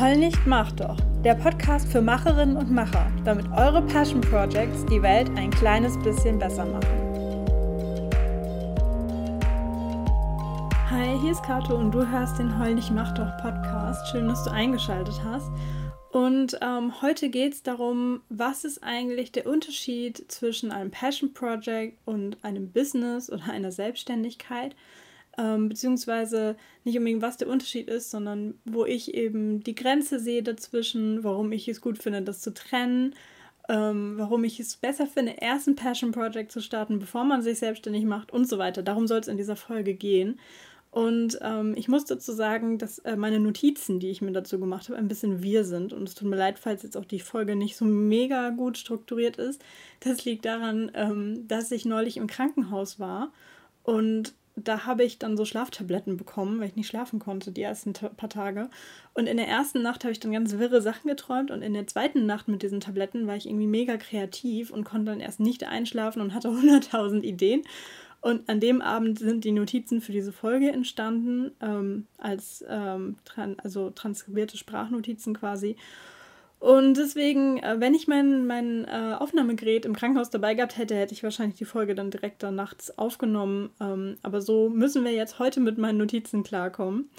Heul nicht, mach doch. Der Podcast für Macherinnen und Macher, damit eure Passion Projects die Welt ein kleines bisschen besser machen. Hi, hier ist Kato und du hörst den Heul nicht, mach doch Podcast. Schön, dass du eingeschaltet hast. Und ähm, heute geht es darum, was ist eigentlich der Unterschied zwischen einem Passion Project und einem Business oder einer Selbstständigkeit ähm, beziehungsweise nicht unbedingt, was der Unterschied ist, sondern wo ich eben die Grenze sehe dazwischen, warum ich es gut finde, das zu trennen, ähm, warum ich es besser finde, erst ein Passion Project zu starten, bevor man sich selbstständig macht und so weiter. Darum soll es in dieser Folge gehen. Und ähm, ich muss dazu sagen, dass äh, meine Notizen, die ich mir dazu gemacht habe, ein bisschen wir sind. Und es tut mir leid, falls jetzt auch die Folge nicht so mega gut strukturiert ist. Das liegt daran, ähm, dass ich neulich im Krankenhaus war und da habe ich dann so Schlaftabletten bekommen, weil ich nicht schlafen konnte die ersten paar Tage. Und in der ersten Nacht habe ich dann ganz wirre Sachen geträumt und in der zweiten Nacht mit diesen Tabletten war ich irgendwie mega kreativ und konnte dann erst nicht einschlafen und hatte 100.000 Ideen. Und an dem Abend sind die Notizen für diese Folge entstanden, ähm, als ähm, tran also transkribierte Sprachnotizen quasi. Und deswegen, äh, wenn ich mein, mein äh, Aufnahmegerät im Krankenhaus dabei gehabt hätte, hätte ich wahrscheinlich die Folge dann direkt dann nachts aufgenommen. Ähm, aber so müssen wir jetzt heute mit meinen Notizen klarkommen.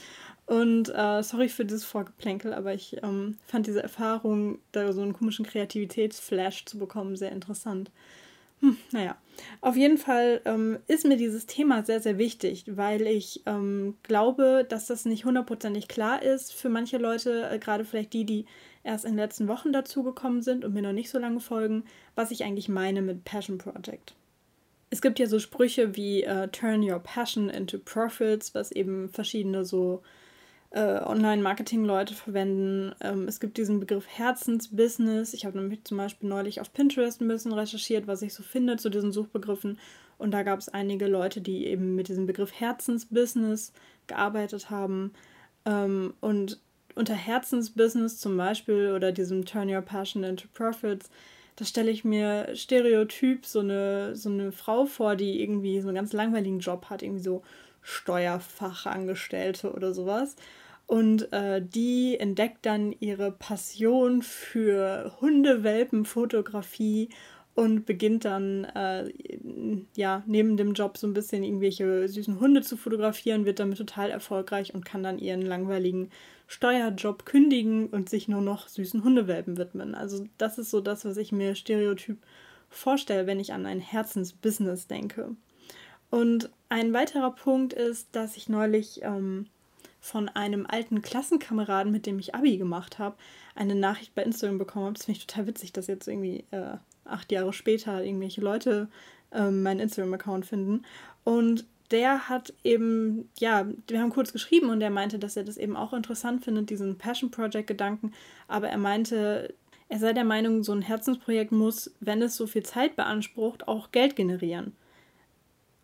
Und äh, sorry für dieses Vorgeplänkel, aber ich ähm, fand diese Erfahrung, da so einen komischen Kreativitätsflash zu bekommen, sehr interessant. Hm, naja, auf jeden Fall ähm, ist mir dieses Thema sehr, sehr wichtig, weil ich ähm, glaube, dass das nicht hundertprozentig klar ist für manche Leute, äh, gerade vielleicht die, die erst in den letzten Wochen dazugekommen sind und mir noch nicht so lange folgen, was ich eigentlich meine mit Passion Project. Es gibt ja so Sprüche wie uh, Turn your passion into profits, was eben verschiedene so äh, Online-Marketing-Leute verwenden. Ähm, es gibt diesen Begriff Herzensbusiness. Ich habe nämlich zum Beispiel neulich auf Pinterest ein bisschen recherchiert, was ich so finde zu diesen Suchbegriffen. Und da gab es einige Leute, die eben mit diesem Begriff Herzensbusiness gearbeitet haben. Ähm, und unter Herzensbusiness zum Beispiel oder diesem Turn Your Passion into Profits, da stelle ich mir stereotyp so eine, so eine Frau vor, die irgendwie so einen ganz langweiligen Job hat, irgendwie so Steuerfachangestellte oder sowas. Und äh, die entdeckt dann ihre Passion für Hundewelpenfotografie und beginnt dann äh, ja neben dem Job so ein bisschen irgendwelche süßen Hunde zu fotografieren, wird damit total erfolgreich und kann dann ihren langweiligen Steuerjob kündigen und sich nur noch süßen Hundewelpen widmen. Also das ist so das, was ich mir stereotyp vorstelle, wenn ich an ein Herzensbusiness denke. Und ein weiterer Punkt ist, dass ich neulich ähm, von einem alten Klassenkameraden, mit dem ich Abi gemacht habe, eine Nachricht bei Instagram bekommen habe. Das finde ich total witzig, dass jetzt irgendwie äh, acht Jahre später irgendwelche Leute äh, meinen Instagram-Account finden. Und der hat eben, ja, wir haben kurz geschrieben und er meinte, dass er das eben auch interessant findet, diesen Passion Project-Gedanken. Aber er meinte, er sei der Meinung, so ein Herzensprojekt muss, wenn es so viel Zeit beansprucht, auch Geld generieren.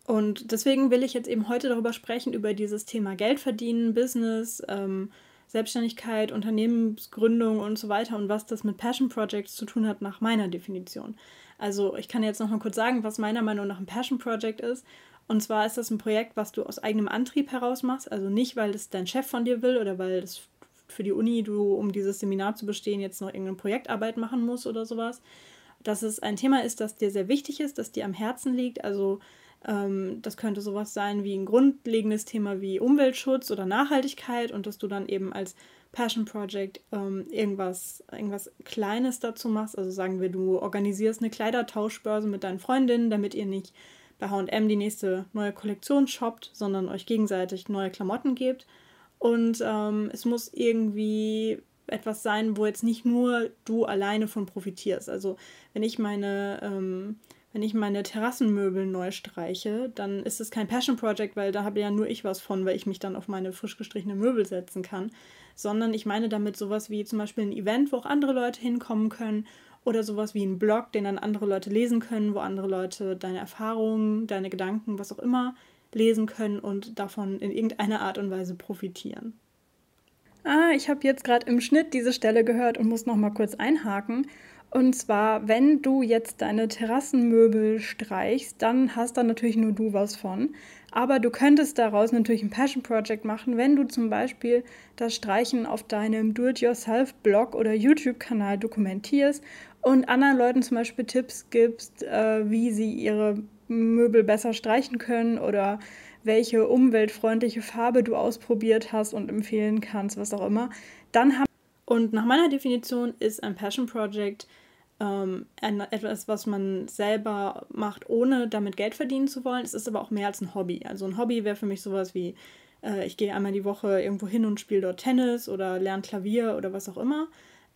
Und deswegen will ich jetzt eben heute darüber sprechen, über dieses Thema Geld verdienen, Business, ähm, Selbstständigkeit, Unternehmensgründung und so weiter und was das mit Passion Projects zu tun hat nach meiner Definition. Also ich kann jetzt noch mal kurz sagen, was meiner Meinung nach ein Passion Project ist. Und zwar ist das ein Projekt, was du aus eigenem Antrieb heraus machst. Also nicht, weil das dein Chef von dir will oder weil das für die Uni du, um dieses Seminar zu bestehen, jetzt noch irgendeine Projektarbeit machen musst oder sowas. Dass es ein Thema ist, das dir sehr wichtig ist, das dir am Herzen liegt. Also das könnte sowas sein wie ein grundlegendes Thema wie Umweltschutz oder Nachhaltigkeit und dass du dann eben als Passion Project ähm, irgendwas, irgendwas Kleines dazu machst. Also sagen wir, du organisierst eine Kleidertauschbörse mit deinen Freundinnen, damit ihr nicht bei HM die nächste neue Kollektion shoppt, sondern euch gegenseitig neue Klamotten gebt. Und ähm, es muss irgendwie etwas sein, wo jetzt nicht nur du alleine von profitierst. Also wenn ich meine ähm, wenn ich meine Terrassenmöbel neu streiche, dann ist es kein Passion Project, weil da habe ja nur ich was von, weil ich mich dann auf meine frisch gestrichene Möbel setzen kann, sondern ich meine damit sowas wie zum Beispiel ein Event, wo auch andere Leute hinkommen können oder sowas wie ein Blog, den dann andere Leute lesen können, wo andere Leute deine Erfahrungen, deine Gedanken, was auch immer lesen können und davon in irgendeiner Art und Weise profitieren. Ah, ich habe jetzt gerade im Schnitt diese Stelle gehört und muss noch mal kurz einhaken. Und zwar, wenn du jetzt deine Terrassenmöbel streichst, dann hast da natürlich nur du was von. Aber du könntest daraus natürlich ein Passion Project machen, wenn du zum Beispiel das Streichen auf deinem Do-it-yourself-Blog oder YouTube-Kanal dokumentierst und anderen Leuten zum Beispiel Tipps gibst, äh, wie sie ihre Möbel besser streichen können oder welche umweltfreundliche Farbe du ausprobiert hast und empfehlen kannst, was auch immer, dann. Und nach meiner Definition ist ein Passion Project ähm, etwas, was man selber macht, ohne damit Geld verdienen zu wollen. Es ist aber auch mehr als ein Hobby. Also ein Hobby wäre für mich sowas wie, äh, ich gehe einmal die Woche irgendwo hin und spiele dort Tennis oder lerne Klavier oder was auch immer.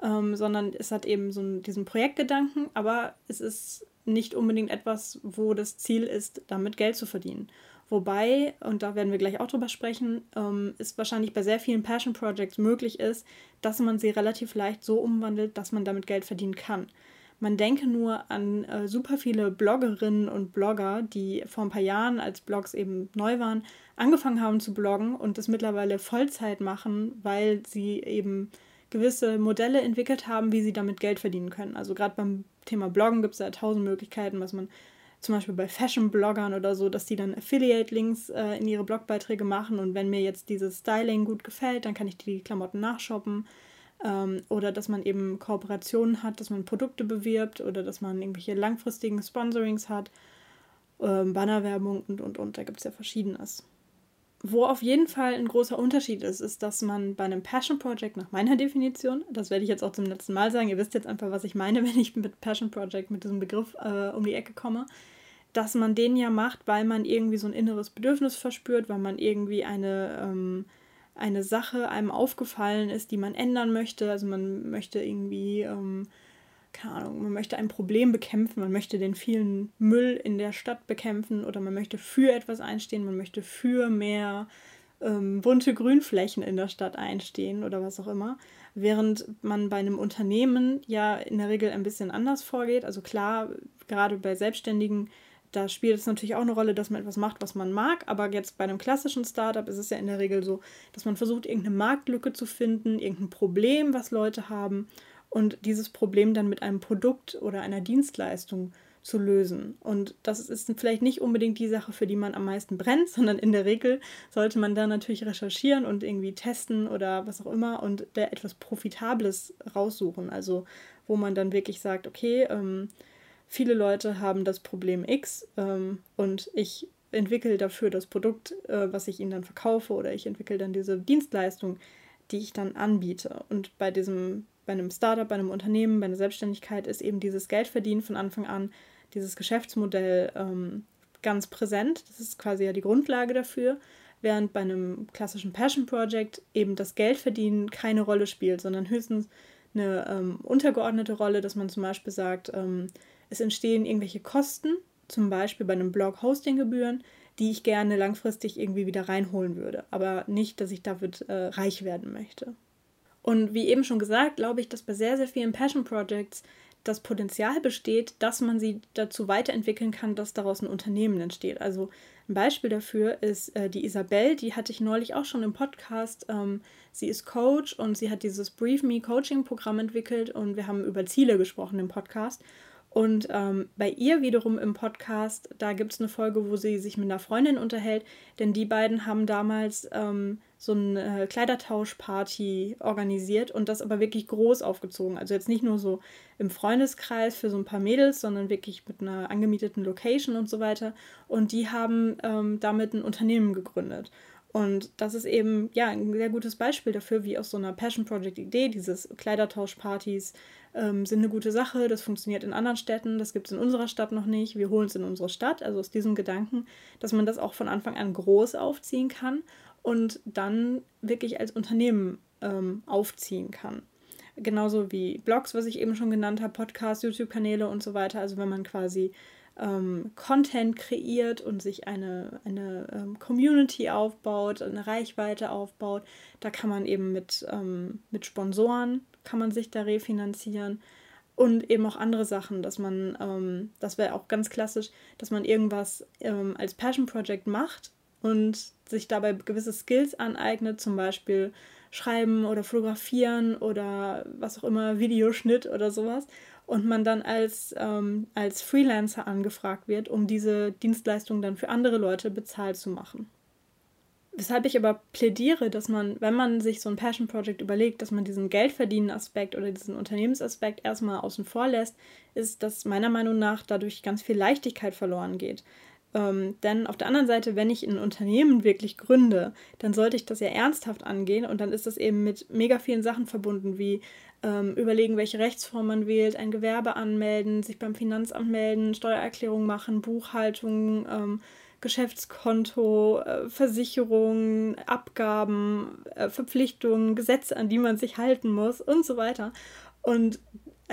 Ähm, sondern es hat eben so einen, diesen Projektgedanken, aber es ist nicht unbedingt etwas, wo das Ziel ist, damit Geld zu verdienen. Wobei, und da werden wir gleich auch drüber sprechen, ähm, wahrscheinlich bei sehr vielen Passion Projects möglich ist, dass man sie relativ leicht so umwandelt, dass man damit Geld verdienen kann. Man denke nur an äh, super viele Bloggerinnen und Blogger, die vor ein paar Jahren, als Blogs eben neu waren, angefangen haben zu bloggen und das mittlerweile Vollzeit machen, weil sie eben gewisse Modelle entwickelt haben, wie sie damit Geld verdienen können. Also gerade beim Thema Bloggen gibt es ja tausend Möglichkeiten, was man zum Beispiel bei Fashion-Bloggern oder so, dass die dann Affiliate-Links äh, in ihre Blogbeiträge machen und wenn mir jetzt dieses Styling gut gefällt, dann kann ich die Klamotten nachshoppen. Ähm, oder dass man eben Kooperationen hat, dass man Produkte bewirbt oder dass man irgendwelche langfristigen Sponsorings hat, ähm, Bannerwerbung und und und. Da gibt es ja verschiedenes. Wo auf jeden Fall ein großer Unterschied ist, ist, dass man bei einem Passion Project nach meiner Definition, das werde ich jetzt auch zum letzten Mal sagen, ihr wisst jetzt einfach, was ich meine, wenn ich mit Passion Project, mit diesem Begriff äh, um die Ecke komme, dass man den ja macht, weil man irgendwie so ein inneres Bedürfnis verspürt, weil man irgendwie eine ähm, eine Sache einem aufgefallen ist, die man ändern möchte. Also man möchte irgendwie, ähm, keine Ahnung, man möchte ein Problem bekämpfen, man möchte den vielen Müll in der Stadt bekämpfen oder man möchte für etwas einstehen, man möchte für mehr ähm, bunte Grünflächen in der Stadt einstehen oder was auch immer. Während man bei einem Unternehmen ja in der Regel ein bisschen anders vorgeht. Also klar, gerade bei Selbstständigen da spielt es natürlich auch eine Rolle, dass man etwas macht, was man mag. Aber jetzt bei einem klassischen Startup ist es ja in der Regel so, dass man versucht, irgendeine Marktlücke zu finden, irgendein Problem, was Leute haben und dieses Problem dann mit einem Produkt oder einer Dienstleistung zu lösen. Und das ist vielleicht nicht unbedingt die Sache, für die man am meisten brennt, sondern in der Regel sollte man da natürlich recherchieren und irgendwie testen oder was auch immer und da etwas Profitables raussuchen. Also wo man dann wirklich sagt, okay, ähm, viele Leute haben das Problem X ähm, und ich entwickle dafür das Produkt, äh, was ich ihnen dann verkaufe oder ich entwickle dann diese Dienstleistung, die ich dann anbiete. Und bei diesem, bei einem Startup, bei einem Unternehmen, bei einer Selbstständigkeit ist eben dieses Geldverdienen von Anfang an, dieses Geschäftsmodell ähm, ganz präsent. Das ist quasi ja die Grundlage dafür. Während bei einem klassischen Passion Project eben das Geldverdienen keine Rolle spielt, sondern höchstens eine ähm, untergeordnete Rolle, dass man zum Beispiel sagt, ähm, es entstehen irgendwelche Kosten, zum Beispiel bei einem Blog Hostinggebühren, die ich gerne langfristig irgendwie wieder reinholen würde, aber nicht, dass ich damit äh, reich werden möchte. Und wie eben schon gesagt, glaube ich, dass bei sehr, sehr vielen Passion Projects das Potenzial besteht, dass man sie dazu weiterentwickeln kann, dass daraus ein Unternehmen entsteht. Also ein Beispiel dafür ist äh, die Isabel, die hatte ich neulich auch schon im Podcast. Ähm, sie ist Coach und sie hat dieses Brief Me Coaching Programm entwickelt und wir haben über Ziele gesprochen im Podcast. Und ähm, bei ihr wiederum im Podcast, da gibt es eine Folge, wo sie sich mit einer Freundin unterhält, denn die beiden haben damals ähm, so eine Kleidertauschparty organisiert und das aber wirklich groß aufgezogen. Also jetzt nicht nur so im Freundeskreis für so ein paar Mädels, sondern wirklich mit einer angemieteten Location und so weiter. Und die haben ähm, damit ein Unternehmen gegründet. Und das ist eben ja ein sehr gutes Beispiel dafür, wie aus so einer Passion Project Idee, dieses Kleidertauschpartys ähm, sind eine gute Sache, das funktioniert in anderen Städten, das gibt es in unserer Stadt noch nicht, wir holen es in unsere Stadt. Also aus diesem Gedanken, dass man das auch von Anfang an groß aufziehen kann und dann wirklich als Unternehmen ähm, aufziehen kann. Genauso wie Blogs, was ich eben schon genannt habe, Podcasts, YouTube-Kanäle und so weiter. Also wenn man quasi ähm, Content kreiert und sich eine, eine ähm, Community aufbaut, eine Reichweite aufbaut, da kann man eben mit, ähm, mit Sponsoren kann man sich da refinanzieren und eben auch andere Sachen, dass man, ähm, das wäre auch ganz klassisch, dass man irgendwas ähm, als Passion Project macht und sich dabei gewisse Skills aneignet, zum Beispiel Schreiben oder Fotografieren oder was auch immer, Videoschnitt oder sowas. und man dann als, ähm, als Freelancer angefragt wird, um diese Dienstleistung dann für andere Leute bezahlt zu machen. Weshalb ich aber plädiere, dass man, wenn man sich so ein Passion Project überlegt, dass man diesen Geldverdienen-Aspekt oder diesen Unternehmensaspekt erstmal außen vor lässt, ist, dass meiner Meinung nach dadurch ganz viel Leichtigkeit verloren geht. Ähm, denn auf der anderen Seite, wenn ich ein Unternehmen wirklich gründe, dann sollte ich das ja ernsthaft angehen und dann ist das eben mit mega vielen Sachen verbunden, wie ähm, überlegen, welche Rechtsform man wählt, ein Gewerbe anmelden, sich beim Finanzamt melden, Steuererklärung machen, Buchhaltung, ähm, Geschäftskonto, äh, Versicherungen, Abgaben, äh, Verpflichtungen, Gesetze, an die man sich halten muss und so weiter. Und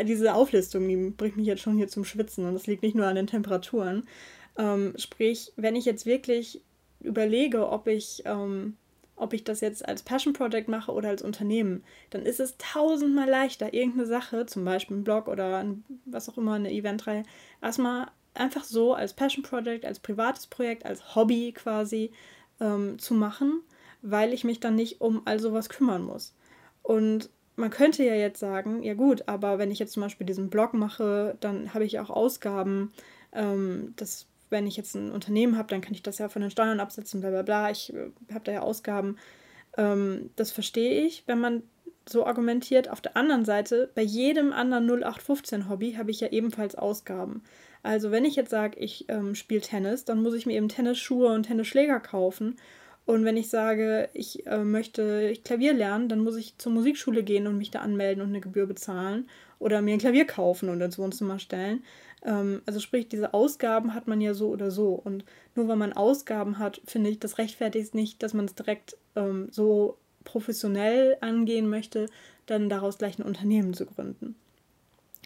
diese Auflistung, die bringt mich jetzt schon hier zum Schwitzen und das liegt nicht nur an den Temperaturen. Ähm, sprich, wenn ich jetzt wirklich überlege, ob ich, ähm, ob ich das jetzt als Passion Project mache oder als Unternehmen, dann ist es tausendmal leichter, irgendeine Sache, zum Beispiel ein Blog oder ein, was auch immer, eine Eventreihe, erstmal einfach so als Passion Project, als privates Projekt, als Hobby quasi ähm, zu machen, weil ich mich dann nicht um all sowas kümmern muss. Und man könnte ja jetzt sagen, ja gut, aber wenn ich jetzt zum Beispiel diesen Blog mache, dann habe ich auch Ausgaben. Ähm, das, wenn ich jetzt ein Unternehmen habe, dann kann ich das ja von den Steuern absetzen, bla bla bla. Ich äh, habe da ja Ausgaben. Ähm, das verstehe ich, wenn man so argumentiert. Auf der anderen Seite, bei jedem anderen 0815-Hobby habe ich ja ebenfalls Ausgaben. Also wenn ich jetzt sage, ich ähm, spiele Tennis, dann muss ich mir eben Tennisschuhe und Tennisschläger kaufen. Und wenn ich sage, ich äh, möchte Klavier lernen, dann muss ich zur Musikschule gehen und mich da anmelden und eine Gebühr bezahlen. Oder mir ein Klavier kaufen und ins Wohnzimmer stellen. Ähm, also sprich, diese Ausgaben hat man ja so oder so. Und nur weil man Ausgaben hat, finde ich, das rechtfertigt nicht, dass man es direkt ähm, so professionell angehen möchte, dann daraus gleich ein Unternehmen zu gründen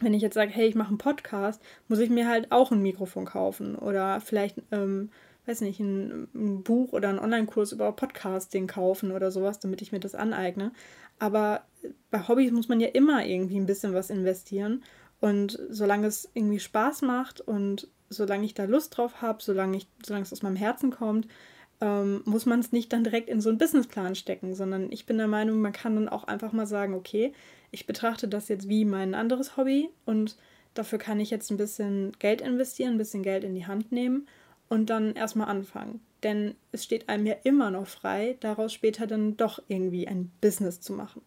wenn ich jetzt sage, hey, ich mache einen Podcast, muss ich mir halt auch ein Mikrofon kaufen oder vielleicht, ähm, weiß nicht, ein, ein Buch oder einen Online-Kurs über Podcasting kaufen oder sowas, damit ich mir das aneigne. Aber bei Hobbys muss man ja immer irgendwie ein bisschen was investieren. Und solange es irgendwie Spaß macht und solange ich da Lust drauf habe, solange, solange es aus meinem Herzen kommt, ähm, muss man es nicht dann direkt in so einen Businessplan stecken, sondern ich bin der Meinung, man kann dann auch einfach mal sagen, okay, ich betrachte das jetzt wie mein anderes Hobby und dafür kann ich jetzt ein bisschen Geld investieren, ein bisschen Geld in die Hand nehmen und dann erstmal anfangen. Denn es steht einem ja immer noch frei, daraus später dann doch irgendwie ein Business zu machen.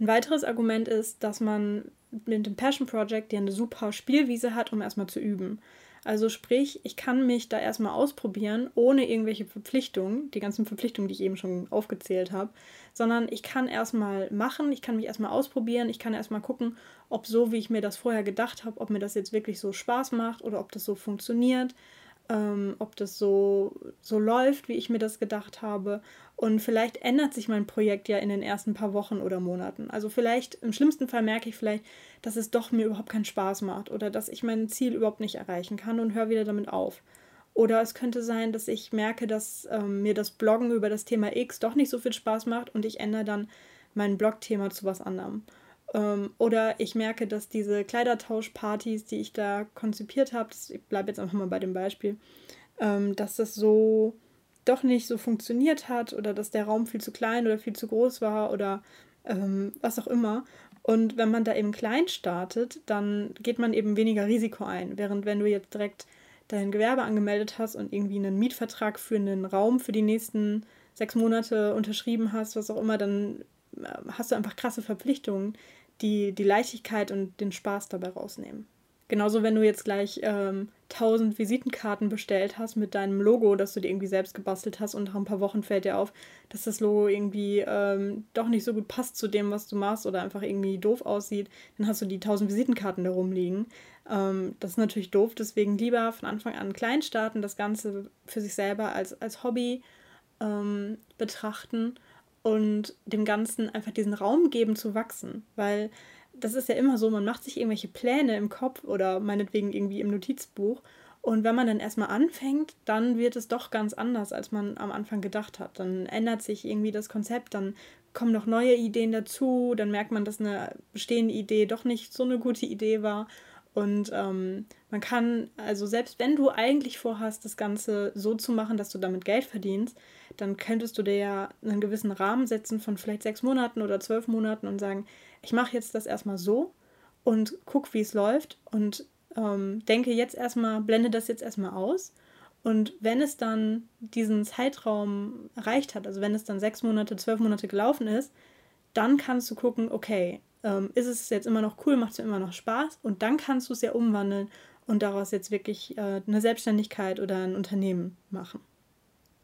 Ein weiteres Argument ist, dass man dem Passion Project ja eine super Spielwiese hat, um erstmal zu üben. Also sprich, ich kann mich da erstmal ausprobieren, ohne irgendwelche Verpflichtungen, die ganzen Verpflichtungen, die ich eben schon aufgezählt habe, sondern ich kann erstmal machen, ich kann mich erstmal ausprobieren, ich kann erstmal gucken, ob so, wie ich mir das vorher gedacht habe, ob mir das jetzt wirklich so Spaß macht oder ob das so funktioniert, ähm, ob das so, so läuft, wie ich mir das gedacht habe. Und vielleicht ändert sich mein Projekt ja in den ersten paar Wochen oder Monaten. Also vielleicht, im schlimmsten Fall merke ich vielleicht, dass es doch mir überhaupt keinen Spaß macht oder dass ich mein Ziel überhaupt nicht erreichen kann und höre wieder damit auf. Oder es könnte sein, dass ich merke, dass ähm, mir das Bloggen über das Thema X doch nicht so viel Spaß macht und ich ändere dann mein Blogthema zu was anderem. Ähm, oder ich merke, dass diese Kleidertauschpartys, die ich da konzipiert habe, ich bleibe jetzt einfach mal bei dem Beispiel, ähm, dass das so doch nicht so funktioniert hat oder dass der Raum viel zu klein oder viel zu groß war oder ähm, was auch immer. Und wenn man da eben klein startet, dann geht man eben weniger Risiko ein. Während wenn du jetzt direkt dein Gewerbe angemeldet hast und irgendwie einen Mietvertrag für einen Raum für die nächsten sechs Monate unterschrieben hast, was auch immer, dann hast du einfach krasse Verpflichtungen, die die Leichtigkeit und den Spaß dabei rausnehmen. Genauso, wenn du jetzt gleich ähm, 1000 Visitenkarten bestellt hast mit deinem Logo, das du dir irgendwie selbst gebastelt hast und nach ein paar Wochen fällt dir auf, dass das Logo irgendwie ähm, doch nicht so gut passt zu dem, was du machst oder einfach irgendwie doof aussieht, dann hast du die 1000 Visitenkarten da rumliegen. Ähm, das ist natürlich doof, deswegen lieber von Anfang an klein starten, das Ganze für sich selber als, als Hobby ähm, betrachten und dem Ganzen einfach diesen Raum geben zu wachsen, weil das ist ja immer so, man macht sich irgendwelche Pläne im Kopf oder meinetwegen irgendwie im Notizbuch. Und wenn man dann erstmal anfängt, dann wird es doch ganz anders, als man am Anfang gedacht hat. Dann ändert sich irgendwie das Konzept, dann kommen noch neue Ideen dazu, dann merkt man, dass eine bestehende Idee doch nicht so eine gute Idee war. Und ähm, man kann, also selbst wenn du eigentlich vorhast, das Ganze so zu machen, dass du damit Geld verdienst, dann könntest du dir ja einen gewissen Rahmen setzen von vielleicht sechs Monaten oder zwölf Monaten und sagen, ich mache jetzt das erstmal so und guck, wie es läuft und ähm, denke jetzt erstmal, blende das jetzt erstmal aus. Und wenn es dann diesen Zeitraum erreicht hat, also wenn es dann sechs Monate, zwölf Monate gelaufen ist, dann kannst du gucken, okay, ähm, ist es jetzt immer noch cool, macht es immer noch Spaß und dann kannst du es ja umwandeln und daraus jetzt wirklich äh, eine Selbstständigkeit oder ein Unternehmen machen.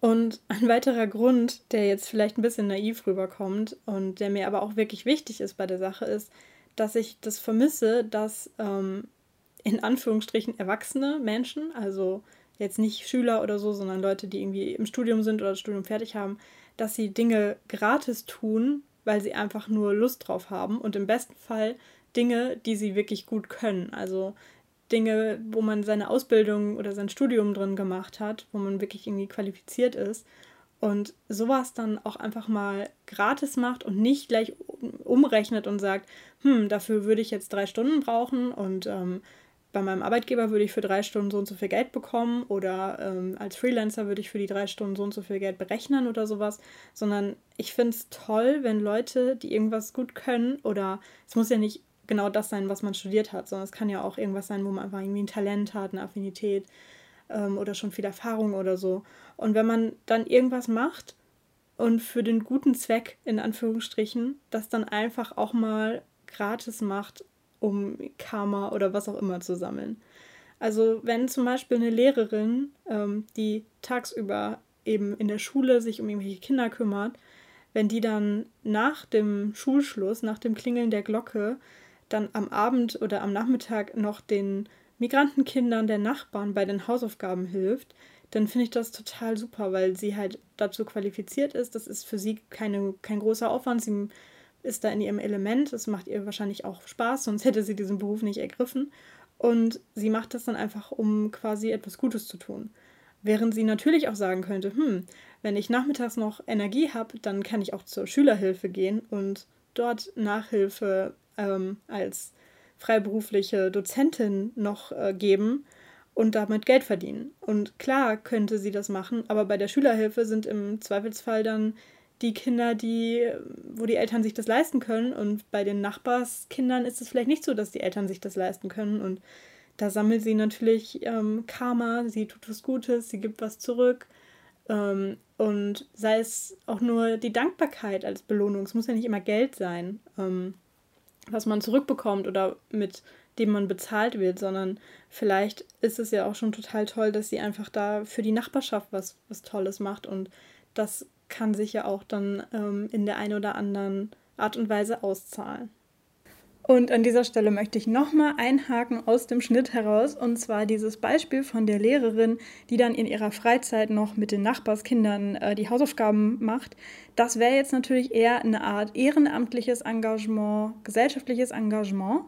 Und ein weiterer Grund, der jetzt vielleicht ein bisschen naiv rüberkommt und der mir aber auch wirklich wichtig ist bei der Sache, ist, dass ich das vermisse, dass ähm, in Anführungsstrichen erwachsene Menschen, also jetzt nicht Schüler oder so, sondern Leute, die irgendwie im Studium sind oder das Studium fertig haben, dass sie Dinge gratis tun, weil sie einfach nur Lust drauf haben und im besten Fall Dinge, die sie wirklich gut können. Also Dinge, wo man seine Ausbildung oder sein Studium drin gemacht hat, wo man wirklich irgendwie qualifiziert ist und sowas dann auch einfach mal gratis macht und nicht gleich umrechnet und sagt, hm, dafür würde ich jetzt drei Stunden brauchen und ähm, bei meinem Arbeitgeber würde ich für drei Stunden so und so viel Geld bekommen oder ähm, als Freelancer würde ich für die drei Stunden so und so viel Geld berechnen oder sowas, sondern ich finde es toll, wenn Leute, die irgendwas gut können oder es muss ja nicht genau das sein, was man studiert hat, sondern es kann ja auch irgendwas sein, wo man einfach irgendwie ein Talent hat, eine Affinität ähm, oder schon viel Erfahrung oder so. Und wenn man dann irgendwas macht und für den guten Zweck, in Anführungsstrichen, das dann einfach auch mal gratis macht um Karma oder was auch immer zu sammeln. Also wenn zum Beispiel eine Lehrerin, ähm, die tagsüber eben in der Schule sich um irgendwelche Kinder kümmert, wenn die dann nach dem Schulschluss, nach dem Klingeln der Glocke, dann am Abend oder am Nachmittag noch den Migrantenkindern der Nachbarn bei den Hausaufgaben hilft, dann finde ich das total super, weil sie halt dazu qualifiziert ist. Das ist für sie keine, kein großer Aufwand. Sie ist da in ihrem Element. Es macht ihr wahrscheinlich auch Spaß, sonst hätte sie diesen Beruf nicht ergriffen. Und sie macht das dann einfach, um quasi etwas Gutes zu tun. Während sie natürlich auch sagen könnte, hm, wenn ich nachmittags noch Energie habe, dann kann ich auch zur Schülerhilfe gehen und dort Nachhilfe ähm, als freiberufliche Dozentin noch äh, geben und damit Geld verdienen. Und klar könnte sie das machen, aber bei der Schülerhilfe sind im Zweifelsfall dann die Kinder, die, wo die Eltern sich das leisten können. Und bei den Nachbarskindern ist es vielleicht nicht so, dass die Eltern sich das leisten können. Und da sammelt sie natürlich ähm, Karma, sie tut was Gutes, sie gibt was zurück. Ähm, und sei es auch nur die Dankbarkeit als Belohnung. Es muss ja nicht immer Geld sein, ähm, was man zurückbekommt oder mit dem man bezahlt wird, sondern vielleicht ist es ja auch schon total toll, dass sie einfach da für die Nachbarschaft was, was Tolles macht und das kann sich ja auch dann ähm, in der einen oder anderen Art und Weise auszahlen. Und an dieser Stelle möchte ich nochmal einhaken aus dem Schnitt heraus, und zwar dieses Beispiel von der Lehrerin, die dann in ihrer Freizeit noch mit den Nachbarskindern äh, die Hausaufgaben macht. Das wäre jetzt natürlich eher eine Art ehrenamtliches Engagement, gesellschaftliches Engagement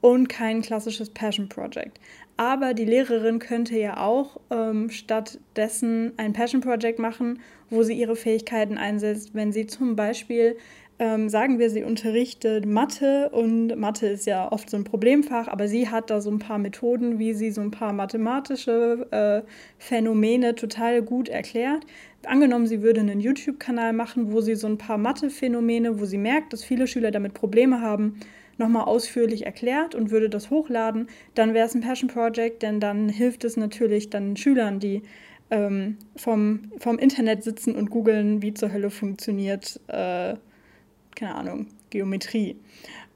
und kein klassisches Passion Project. Aber die Lehrerin könnte ja auch ähm, stattdessen ein Passion Project machen, wo sie ihre Fähigkeiten einsetzt, wenn sie zum Beispiel ähm, sagen wir, sie unterrichtet Mathe und Mathe ist ja oft so ein Problemfach, aber sie hat da so ein paar Methoden, wie sie so ein paar mathematische äh, Phänomene total gut erklärt. Angenommen, sie würde einen YouTube-Kanal machen, wo sie so ein paar Mathe-Phänomene, wo sie merkt, dass viele Schüler damit Probleme haben, nochmal ausführlich erklärt und würde das hochladen, dann wäre es ein Passion Project, denn dann hilft es natürlich dann Schülern, die ähm, vom, vom Internet sitzen und googeln, wie zur Hölle funktioniert, äh, keine Ahnung, Geometrie.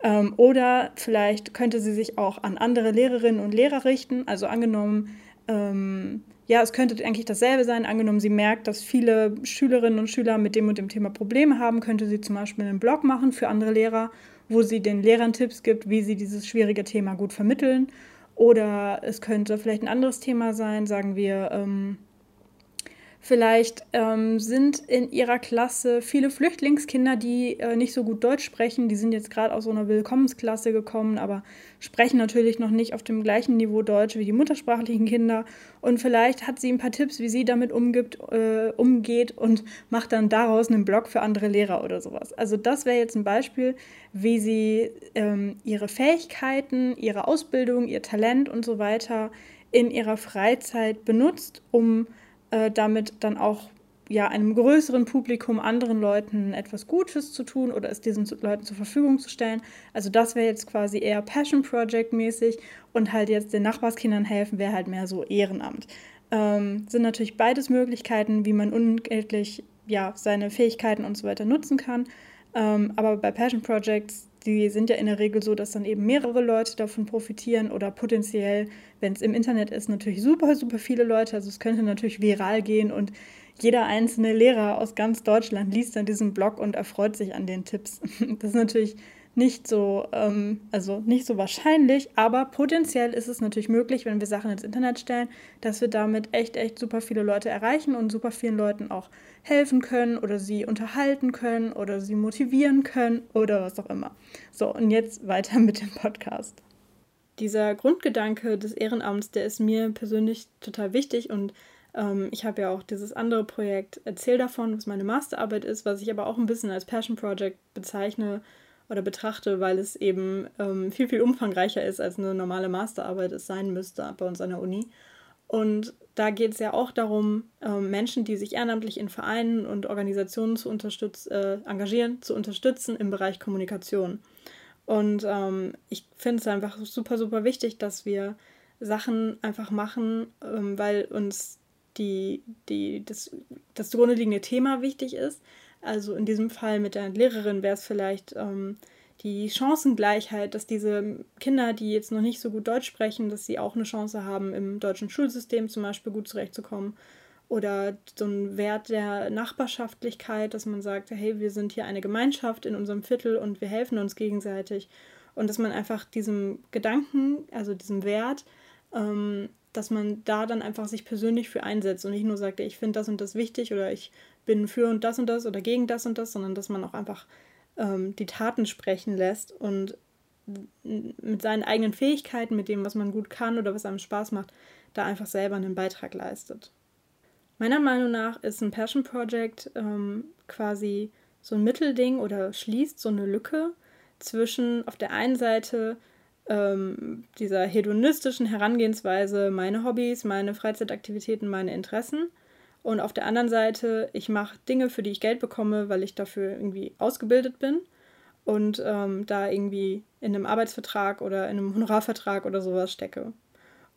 Ähm, oder vielleicht könnte sie sich auch an andere Lehrerinnen und Lehrer richten, also angenommen, ähm, ja, es könnte eigentlich dasselbe sein. Angenommen, sie merkt, dass viele Schülerinnen und Schüler mit dem und dem Thema Probleme haben, könnte sie zum Beispiel einen Blog machen für andere Lehrer wo sie den Lehrern Tipps gibt, wie sie dieses schwierige Thema gut vermitteln. Oder es könnte vielleicht ein anderes Thema sein, sagen wir, ähm, Vielleicht ähm, sind in ihrer Klasse viele Flüchtlingskinder, die äh, nicht so gut Deutsch sprechen. Die sind jetzt gerade aus so einer Willkommensklasse gekommen, aber sprechen natürlich noch nicht auf dem gleichen Niveau Deutsch wie die muttersprachlichen Kinder. Und vielleicht hat sie ein paar Tipps, wie sie damit umgibt, äh, umgeht und macht dann daraus einen Blog für andere Lehrer oder sowas. Also das wäre jetzt ein Beispiel, wie sie ähm, ihre Fähigkeiten, ihre Ausbildung, ihr Talent und so weiter in ihrer Freizeit benutzt, um äh, damit dann auch ja, einem größeren Publikum, anderen Leuten etwas Gutes zu tun oder es diesen Leuten zur Verfügung zu stellen. Also das wäre jetzt quasi eher Passion Project mäßig und halt jetzt den Nachbarskindern helfen wäre halt mehr so Ehrenamt. Ähm, sind natürlich beides Möglichkeiten, wie man unentgeltlich ja, seine Fähigkeiten und so weiter nutzen kann. Ähm, aber bei Passion Projects, die sind ja in der Regel so, dass dann eben mehrere Leute davon profitieren oder potenziell, wenn es im Internet ist, natürlich super, super viele Leute. Also es könnte natürlich viral gehen und jeder einzelne Lehrer aus ganz Deutschland liest dann diesen Blog und erfreut sich an den Tipps. Das ist natürlich nicht so, ähm, also nicht so wahrscheinlich, aber potenziell ist es natürlich möglich, wenn wir Sachen ins Internet stellen, dass wir damit echt, echt super viele Leute erreichen und super vielen Leuten auch helfen können oder sie unterhalten können oder sie motivieren können oder was auch immer. So, und jetzt weiter mit dem Podcast. Dieser Grundgedanke des Ehrenamts, der ist mir persönlich total wichtig und ähm, ich habe ja auch dieses andere Projekt Erzähl davon, was meine Masterarbeit ist, was ich aber auch ein bisschen als Passion Project bezeichne oder betrachte, weil es eben ähm, viel, viel umfangreicher ist, als eine normale Masterarbeit es sein müsste bei uns an der Uni. Und da geht es ja auch darum, ähm, Menschen, die sich ehrenamtlich in Vereinen und Organisationen zu äh, engagieren, zu unterstützen im Bereich Kommunikation. Und ähm, ich finde es einfach super, super wichtig, dass wir Sachen einfach machen, ähm, weil uns die, die, das, das zugrunde liegende Thema wichtig ist also in diesem Fall mit der Lehrerin wäre es vielleicht ähm, die Chancengleichheit, dass diese Kinder, die jetzt noch nicht so gut Deutsch sprechen, dass sie auch eine Chance haben, im deutschen Schulsystem zum Beispiel gut zurechtzukommen. Oder so ein Wert der Nachbarschaftlichkeit, dass man sagt, hey, wir sind hier eine Gemeinschaft in unserem Viertel und wir helfen uns gegenseitig. Und dass man einfach diesem Gedanken, also diesem Wert, ähm, dass man da dann einfach sich persönlich für einsetzt und nicht nur sagt, ich finde das und das wichtig oder ich bin für und das und das oder gegen das und das, sondern dass man auch einfach ähm, die Taten sprechen lässt und mit seinen eigenen Fähigkeiten, mit dem, was man gut kann oder was einem Spaß macht, da einfach selber einen Beitrag leistet. Meiner Meinung nach ist ein Passion Project ähm, quasi so ein Mittelding oder schließt so eine Lücke zwischen auf der einen Seite ähm, dieser hedonistischen Herangehensweise, meine Hobbys, meine Freizeitaktivitäten, meine Interessen und auf der anderen Seite, ich mache Dinge, für die ich Geld bekomme, weil ich dafür irgendwie ausgebildet bin und ähm, da irgendwie in einem Arbeitsvertrag oder in einem Honorarvertrag oder sowas stecke.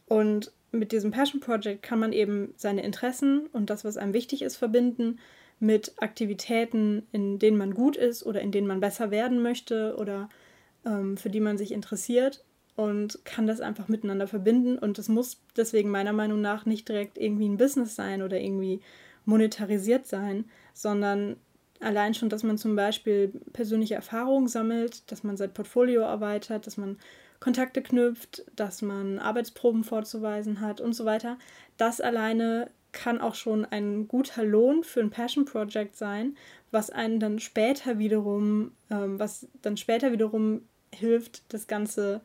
Und mit diesem Passion Project kann man eben seine Interessen und das, was einem wichtig ist, verbinden mit Aktivitäten, in denen man gut ist oder in denen man besser werden möchte oder ähm, für die man sich interessiert und kann das einfach miteinander verbinden. Und das muss deswegen meiner Meinung nach nicht direkt irgendwie ein Business sein oder irgendwie monetarisiert sein, sondern allein schon, dass man zum Beispiel persönliche Erfahrungen sammelt, dass man sein Portfolio erweitert, dass man Kontakte knüpft, dass man Arbeitsproben vorzuweisen hat und so weiter. Das alleine kann auch schon ein guter Lohn für ein Passion Project sein, was einen dann später wiederum, ähm, was dann später wiederum hilft, das Ganze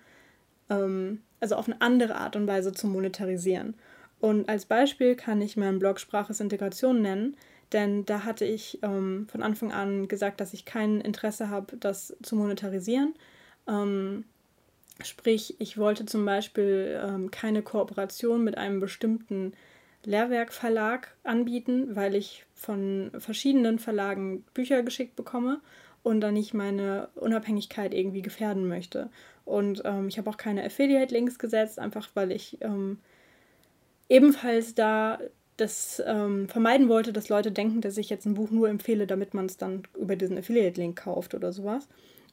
ähm, also auf eine andere Art und Weise zu monetarisieren. Und als Beispiel kann ich meinen Blog Sprache Integration nennen, denn da hatte ich ähm, von Anfang an gesagt, dass ich kein Interesse habe, das zu monetarisieren. Ähm, sprich, ich wollte zum Beispiel ähm, keine Kooperation mit einem bestimmten Lehrwerkverlag anbieten, weil ich von verschiedenen Verlagen Bücher geschickt bekomme und dann nicht meine Unabhängigkeit irgendwie gefährden möchte. Und ähm, ich habe auch keine Affiliate-Links gesetzt, einfach weil ich ähm, ebenfalls da das ähm, vermeiden wollte, dass Leute denken, dass ich jetzt ein Buch nur empfehle, damit man es dann über diesen Affiliate-Link kauft oder sowas.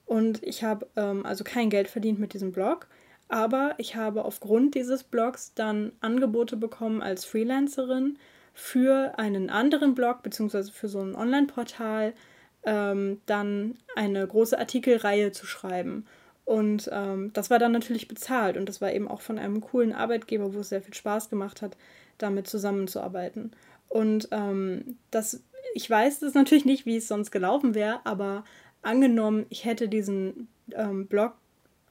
Und ich habe ähm, also kein Geld verdient mit diesem Blog, aber ich habe aufgrund dieses Blogs dann Angebote bekommen als Freelancerin für einen anderen Blog beziehungsweise für so ein Online-Portal ähm, dann eine große Artikelreihe zu schreiben. Und ähm, das war dann natürlich bezahlt und das war eben auch von einem coolen Arbeitgeber, wo es sehr viel Spaß gemacht hat, damit zusammenzuarbeiten. Und ähm, das, ich weiß das natürlich nicht, wie es sonst gelaufen wäre, aber angenommen, ich hätte diesen ähm, Blog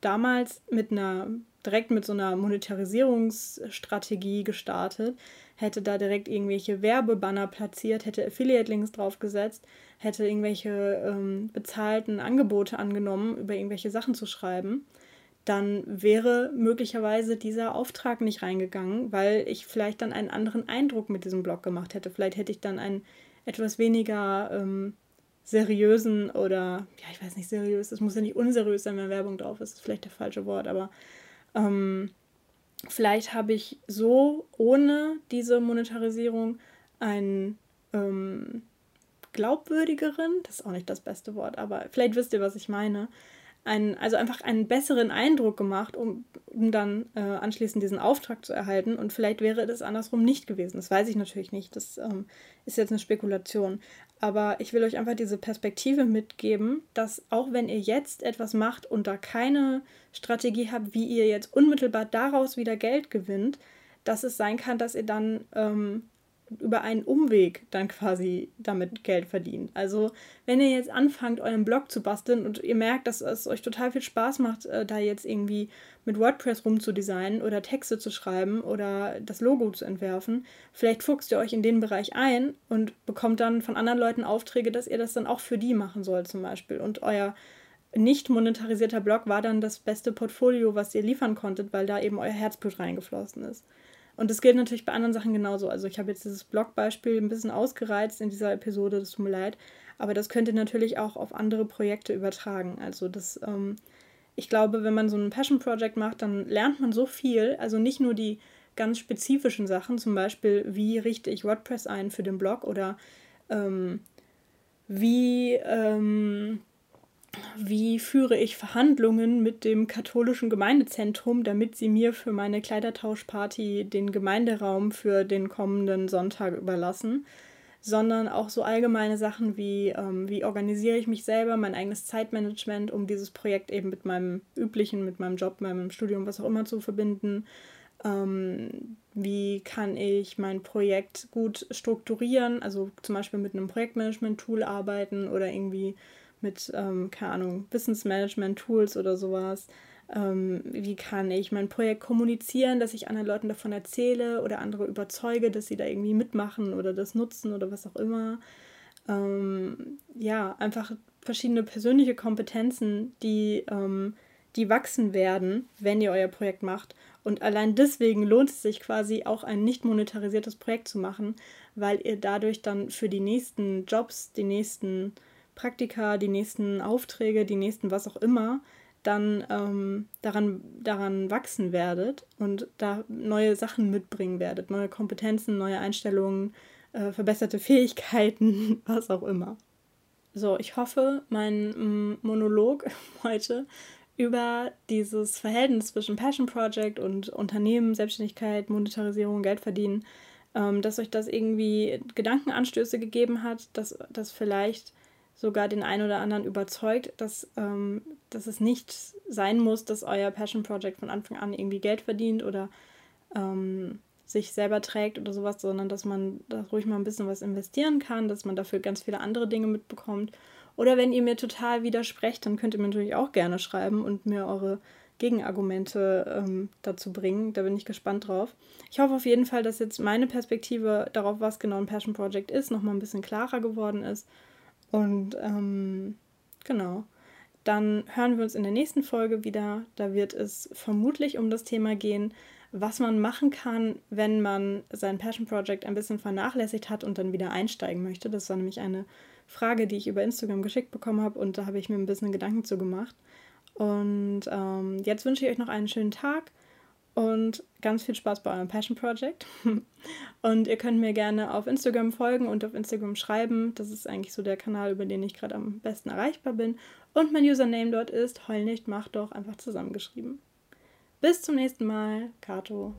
damals mit einer direkt mit so einer Monetarisierungsstrategie gestartet, hätte da direkt irgendwelche Werbebanner platziert, hätte Affiliate-Links draufgesetzt, hätte irgendwelche ähm, bezahlten Angebote angenommen, über irgendwelche Sachen zu schreiben, dann wäre möglicherweise dieser Auftrag nicht reingegangen, weil ich vielleicht dann einen anderen Eindruck mit diesem Blog gemacht hätte. Vielleicht hätte ich dann einen etwas weniger ähm, seriösen oder, ja, ich weiß nicht, seriös, es muss ja nicht unseriös sein, wenn Werbung drauf ist, das ist vielleicht der falsche Wort, aber ähm, vielleicht habe ich so ohne diese Monetarisierung einen ähm, glaubwürdigeren, das ist auch nicht das beste Wort, aber vielleicht wisst ihr, was ich meine, einen, also einfach einen besseren Eindruck gemacht, um, um dann äh, anschließend diesen Auftrag zu erhalten. Und vielleicht wäre das andersrum nicht gewesen. Das weiß ich natürlich nicht. Das ähm, ist jetzt eine Spekulation. Aber ich will euch einfach diese Perspektive mitgeben, dass auch wenn ihr jetzt etwas macht und da keine Strategie habt, wie ihr jetzt unmittelbar daraus wieder Geld gewinnt, dass es sein kann, dass ihr dann ähm, über einen Umweg dann quasi damit Geld verdient. Also wenn ihr jetzt anfangt, euren Blog zu basteln und ihr merkt, dass es euch total viel Spaß macht, äh, da jetzt irgendwie mit WordPress rumzudesignen oder Texte zu schreiben oder das Logo zu entwerfen, vielleicht fuchst ihr euch in den Bereich ein und bekommt dann von anderen Leuten Aufträge, dass ihr das dann auch für die machen sollt zum Beispiel. Und euer nicht monetarisierter Blog war dann das beste Portfolio, was ihr liefern konntet, weil da eben euer Herzblut reingeflossen ist. Und das gilt natürlich bei anderen Sachen genauso. Also ich habe jetzt dieses Blogbeispiel ein bisschen ausgereizt in dieser Episode, das tut mir leid. Aber das könnt ihr natürlich auch auf andere Projekte übertragen. Also das, ähm, ich glaube, wenn man so ein Passion Project macht, dann lernt man so viel. Also nicht nur die ganz spezifischen Sachen, zum Beispiel, wie richte ich WordPress ein für den Blog oder ähm, wie ähm, wie führe ich Verhandlungen mit dem katholischen Gemeindezentrum, damit sie mir für meine Kleidertauschparty den Gemeinderaum für den kommenden Sonntag überlassen, sondern auch so allgemeine Sachen wie, ähm, wie organisiere ich mich selber, mein eigenes Zeitmanagement, um dieses Projekt eben mit meinem üblichen, mit meinem Job, meinem Studium, was auch immer zu verbinden. Ähm, wie kann ich mein Projekt gut strukturieren, also zum Beispiel mit einem Projektmanagement-Tool arbeiten oder irgendwie mit, ähm, keine Ahnung, Wissensmanagement-Tools oder sowas. Ähm, wie kann ich mein Projekt kommunizieren, dass ich anderen Leuten davon erzähle oder andere überzeuge, dass sie da irgendwie mitmachen oder das nutzen oder was auch immer. Ähm, ja, einfach verschiedene persönliche Kompetenzen, die, ähm, die wachsen werden, wenn ihr euer Projekt macht. Und allein deswegen lohnt es sich quasi auch ein nicht monetarisiertes Projekt zu machen, weil ihr dadurch dann für die nächsten Jobs, die nächsten Praktika, die nächsten Aufträge, die nächsten was auch immer, dann ähm, daran, daran wachsen werdet und da neue Sachen mitbringen werdet, neue Kompetenzen, neue Einstellungen, äh, verbesserte Fähigkeiten, was auch immer. So, ich hoffe, mein mm, Monolog heute über dieses Verhältnis zwischen Passion Project und Unternehmen, Selbstständigkeit, Monetarisierung, Geld verdienen, ähm, dass euch das irgendwie Gedankenanstöße gegeben hat, dass das vielleicht sogar den einen oder anderen überzeugt, dass, ähm, dass es nicht sein muss, dass euer Passion Project von Anfang an irgendwie Geld verdient oder ähm, sich selber trägt oder sowas, sondern dass man da ruhig mal ein bisschen was investieren kann, dass man dafür ganz viele andere Dinge mitbekommt. Oder wenn ihr mir total widersprecht, dann könnt ihr mir natürlich auch gerne schreiben und mir eure Gegenargumente ähm, dazu bringen. Da bin ich gespannt drauf. Ich hoffe auf jeden Fall, dass jetzt meine Perspektive darauf, was genau ein Passion Project ist, nochmal ein bisschen klarer geworden ist und ähm, genau, dann hören wir uns in der nächsten Folge wieder. Da wird es vermutlich um das Thema gehen, was man machen kann, wenn man sein Passion Project ein bisschen vernachlässigt hat und dann wieder einsteigen möchte. Das war nämlich eine Frage, die ich über Instagram geschickt bekommen habe und da habe ich mir ein bisschen Gedanken zu gemacht. Und ähm, jetzt wünsche ich euch noch einen schönen Tag und ganz viel Spaß bei eurem Passion Project. Und ihr könnt mir gerne auf Instagram folgen und auf Instagram schreiben. Das ist eigentlich so der Kanal, über den ich gerade am besten erreichbar bin. Und mein Username dort ist heul nicht, mach doch, einfach zusammengeschrieben. Bis zum nächsten Mal, Kato.